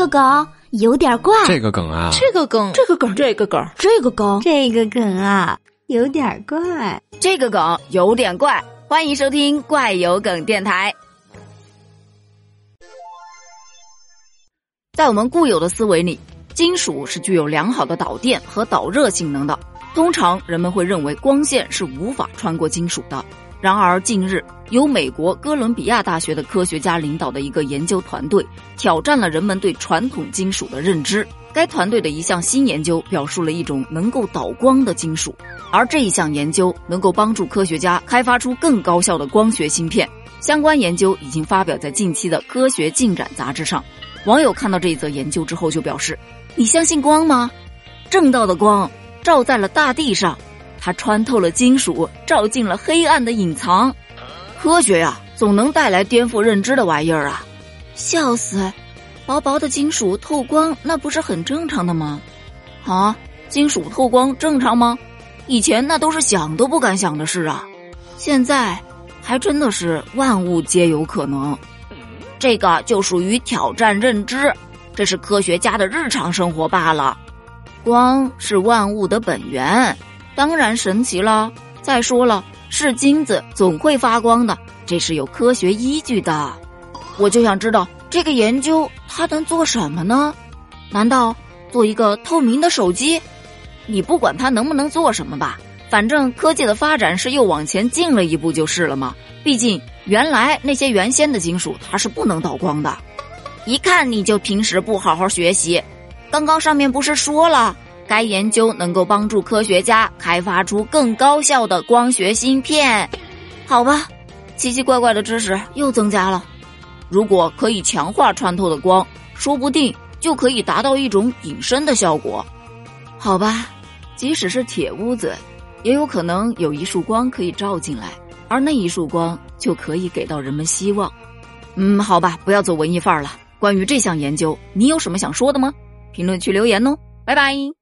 个梗有点怪，这个梗啊，这个梗，这个梗，这个梗，这个梗，这个梗啊，有点怪，这个梗有点怪。欢迎收听怪有梗电台。在我们固有的思维里，金属是具有良好的导电和导热性能的。通常人们会认为光线是无法穿过金属的。然而，近日由美国哥伦比亚大学的科学家领导的一个研究团队挑战了人们对传统金属的认知。该团队的一项新研究表述了一种能够导光的金属，而这一项研究能够帮助科学家开发出更高效的光学芯片。相关研究已经发表在近期的《科学进展》杂志上。网友看到这一则研究之后就表示：“你相信光吗？正道的光照在了大地上。”它穿透了金属，照进了黑暗的隐藏。科学呀，总能带来颠覆认知的玩意儿啊！笑死！薄薄的金属透光，那不是很正常的吗？啊，金属透光正常吗？以前那都是想都不敢想的事啊！现在，还真的是万物皆有可能。这个就属于挑战认知，这是科学家的日常生活罢了。光是万物的本源。当然神奇了！再说了，是金子总会发光的，这是有科学依据的。我就想知道这个研究它能做什么呢？难道做一个透明的手机？你不管它能不能做什么吧，反正科技的发展是又往前进了一步就是了嘛。毕竟原来那些原先的金属它是不能导光的，一看你就平时不好好学习。刚刚上面不是说了？该研究能够帮助科学家开发出更高效的光学芯片，好吧，奇奇怪怪的知识又增加了。如果可以强化穿透的光，说不定就可以达到一种隐身的效果。好吧，即使是铁屋子，也有可能有一束光可以照进来，而那一束光就可以给到人们希望。嗯，好吧，不要走文艺范儿了。关于这项研究，你有什么想说的吗？评论区留言哦，拜拜。